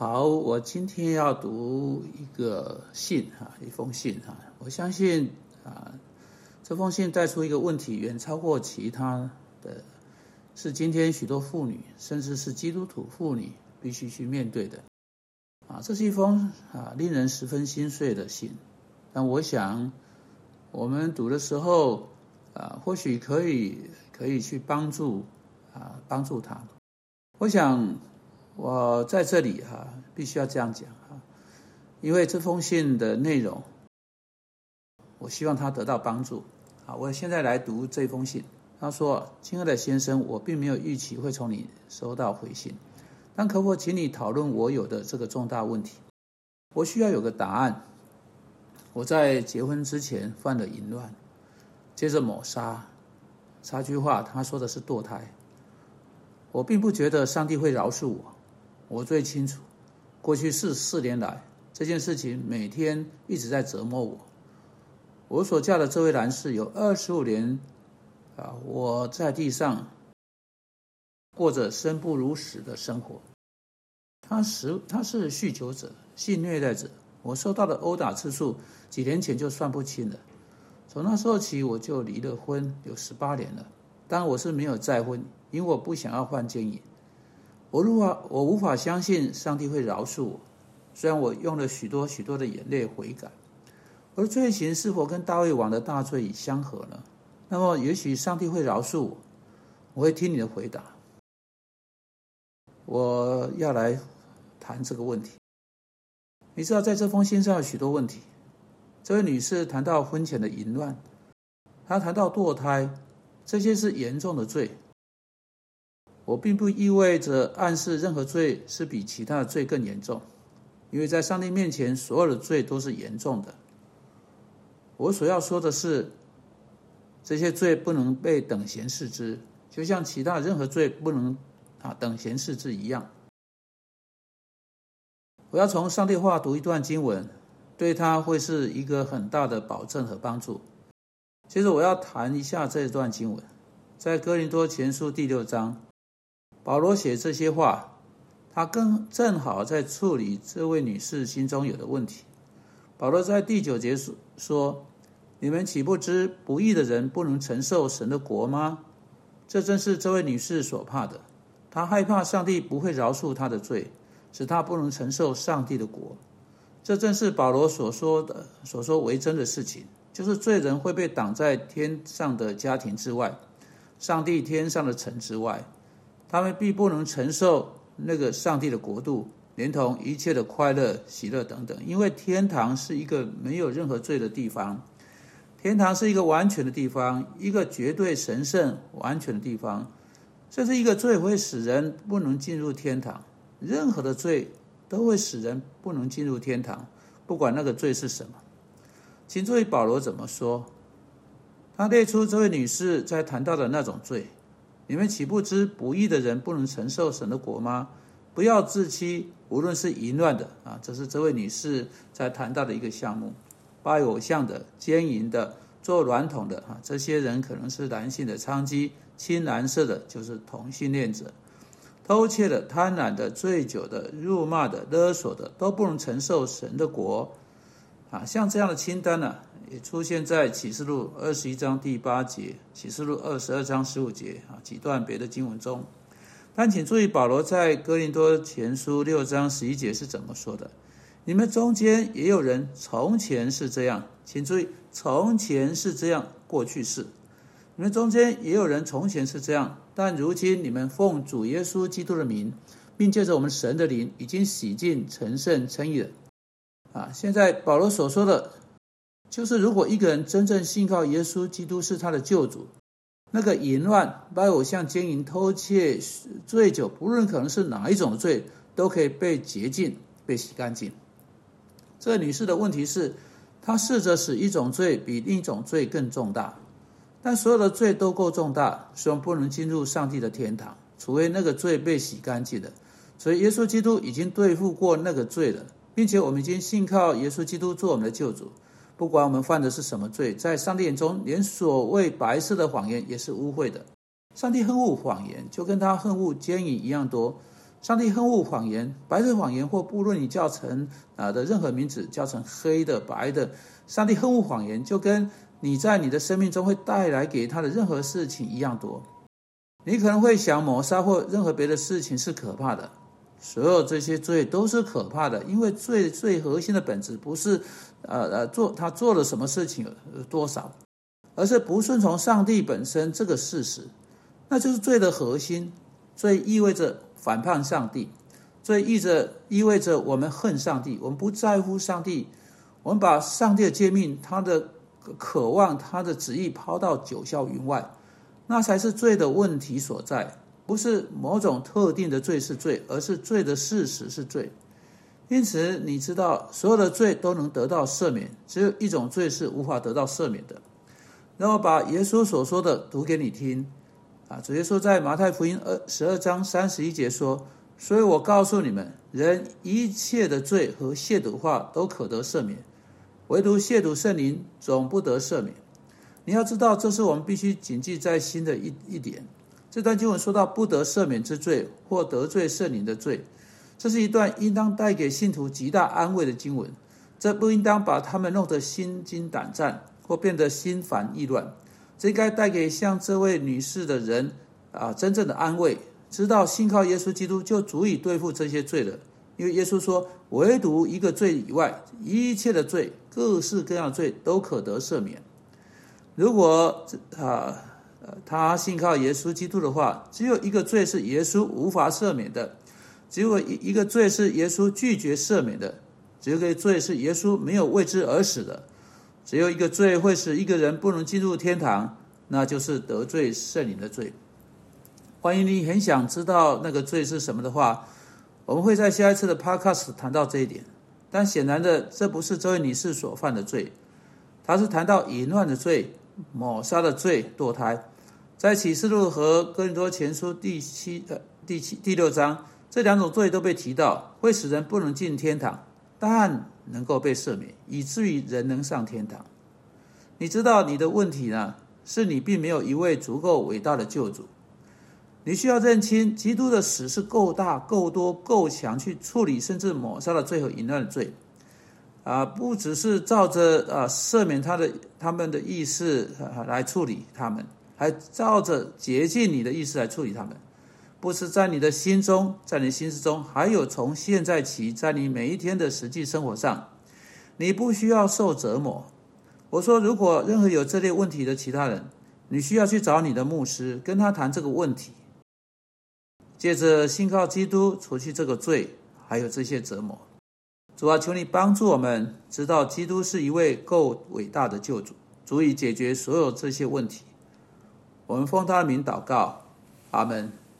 好，我今天要读一个信哈，一封信哈。我相信啊，这封信带出一个问题，远超过其他的，是今天许多妇女，甚至是基督徒妇女必须去面对的。啊，这是一封啊令人十分心碎的信。但我想，我们读的时候啊，或许可以可以去帮助啊帮助他。我想。我在这里哈，必须要这样讲哈，因为这封信的内容，我希望他得到帮助。好，我现在来读这封信。他说：“亲爱的先生，我并没有预期会从你收到回信，但可否请你讨论我有的这个重大问题？我需要有个答案。我在结婚之前犯了淫乱，接着抹杀。插句话，他说的是堕胎。我并不觉得上帝会饶恕我。”我最清楚，过去四四年来，这件事情每天一直在折磨我。我所嫁的这位男士有二十五年，啊，我在地上过着生不如死的生活。他是他是酗酒者，性虐待者。我受到的殴打次数，几年前就算不清了。从那时候起，我就离了婚，有十八年了。当然，我是没有再婚，因为我不想要犯奸淫。我无法，我无法相信上帝会饶恕我。虽然我用了许多许多的眼泪悔改，而罪行是否跟大卫王的大罪相合呢？那么，也许上帝会饶恕我。我会听你的回答。我要来谈这个问题。你知道，在这封信上有许多问题。这位女士谈到婚前的淫乱，她谈到堕胎，这些是严重的罪。我并不意味着暗示任何罪是比其他的罪更严重，因为在上帝面前，所有的罪都是严重的。我所要说的是，这些罪不能被等闲视之，就像其他任何罪不能啊等闲视之一样。我要从上帝话读一段经文，对他会是一个很大的保证和帮助。接着，我要谈一下这段经文，在哥林多前书第六章。保罗写这些话，他更正好在处理这位女士心中有的问题。保罗在第九节说：“你们岂不知不义的人不能承受神的国吗？”这正是这位女士所怕的。她害怕上帝不会饶恕她的罪，使她不能承受上帝的国。这正是保罗所说的、所说为真的事情，就是罪人会被挡在天上的家庭之外，上帝天上的城之外。他们必不能承受那个上帝的国度，连同一切的快乐、喜乐等等，因为天堂是一个没有任何罪的地方，天堂是一个完全的地方，一个绝对神圣、完全的地方。这是一个罪会使人不能进入天堂，任何的罪都会使人不能进入天堂，不管那个罪是什么。请注意保罗怎么说，他列出这位女士在谈到的那种罪。你们岂不知不义的人不能承受神的国吗？不要自欺，无论是淫乱的啊，这是这位女士在谈到的一个项目；拜偶像的、奸淫的、做软桶的啊，这些人可能是男性的娼妓；青蓝色的就是同性恋者；偷窃的、贪婪的、醉酒的、辱骂的、勒索的，都不能承受神的国啊。像这样的清单呢？也出现在启示录二十一章第八节、启示录二十二章十五节啊几段别的经文中，但请注意保罗在哥林多前书六章十一节是怎么说的？你们中间也有人从前是这样，请注意从前是这样，过去式。你们中间也有人从前是这样，但如今你们奉主耶稣基督的名，并借着我们神的灵，已经洗净、成圣、称义了。啊，现在保罗所说的。就是如果一个人真正信靠耶稣基督是他的救主，那个淫乱、拜偶像、奸淫、偷窃、醉酒，不论可能是哪一种罪，都可以被洁净、被洗干净。这女士的问题是，她试着使一种罪比另一种罪更重大，但所有的罪都够重大，虽然不能进入上帝的天堂，除非那个罪被洗干净了。所以耶稣基督已经对付过那个罪了，并且我们已经信靠耶稣基督做我们的救主。不管我们犯的是什么罪，在上帝眼中，连所谓白色的谎言也是污秽的。上帝恨恶谎言，就跟他恨恶奸淫一样多。上帝恨恶谎言，白色谎言或不论你叫成啊的任何名字，叫成黑的、白的，上帝恨恶谎言，就跟你在你的生命中会带来给他的任何事情一样多。你可能会想，谋杀或任何别的事情是可怕的，所有这些罪都是可怕的，因为罪最核心的本质不是，呃呃做他做了什么事情多少，而是不顺从上帝本身这个事实，那就是罪的核心。罪意味着反叛上帝，罪意着意味着我们恨上帝，我们不在乎上帝，我们把上帝的诫命、他的渴望、他的旨意抛到九霄云外。那才是罪的问题所在，不是某种特定的罪是罪，而是罪的事实是罪。因此，你知道所有的罪都能得到赦免，只有一种罪是无法得到赦免的。让我把耶稣所说的读给你听。啊，主耶稣在马太福音二十二章三十一节说：“所以我告诉你们，人一切的罪和亵渎话都可得赦免，唯独亵渎圣灵总不得赦免。”你要知道，这是我们必须谨记在心的一一点。这段经文说到不得赦免之罪或得罪圣灵的罪，这是一段应当带给信徒极大安慰的经文。这不应当把他们弄得心惊胆战或变得心烦意乱。这应该带给像这位女士的人啊真正的安慰，知道信靠耶稣基督就足以对付这些罪了。因为耶稣说，唯独一个罪以外，一切的罪，各式各样的罪都可得赦免。如果啊呃他信靠耶稣基督的话，只有一个罪是耶稣无法赦免的，只有一一个罪是耶稣拒绝赦免的，只有一个罪是耶稣没有为之而死的，只有一个罪会使一个人不能进入天堂，那就是得罪圣灵的罪。欢迎你很想知道那个罪是什么的话，我们会在下一次的 podcast 谈到这一点。但显然的，这不是这位女士所犯的罪，她是谈到淫乱的罪。抹杀的罪堕胎，在启示录和哥林多前书第七呃第七第六章这两种罪都被提到，会使人不能进天堂，但能够被赦免，以至于人能上天堂。你知道你的问题呢？是你并没有一位足够伟大的救主。你需要认清，基督的死是够大、够多、够强去处理甚至抹杀了罪和淫乱的罪。啊，不只是照着啊赦免他的他们的意思来处理他们，还照着洁净你的意思来处理他们。不是在你的心中，在你心思中，还有从现在起，在你每一天的实际生活上，你不需要受折磨。我说，如果任何有这类问题的其他人，你需要去找你的牧师，跟他谈这个问题，借着信靠基督，除去这个罪，还有这些折磨。主啊，求你帮助我们知道，基督是一位够伟大的救主，足以解决所有这些问题。我们奉他的名祷告，阿门。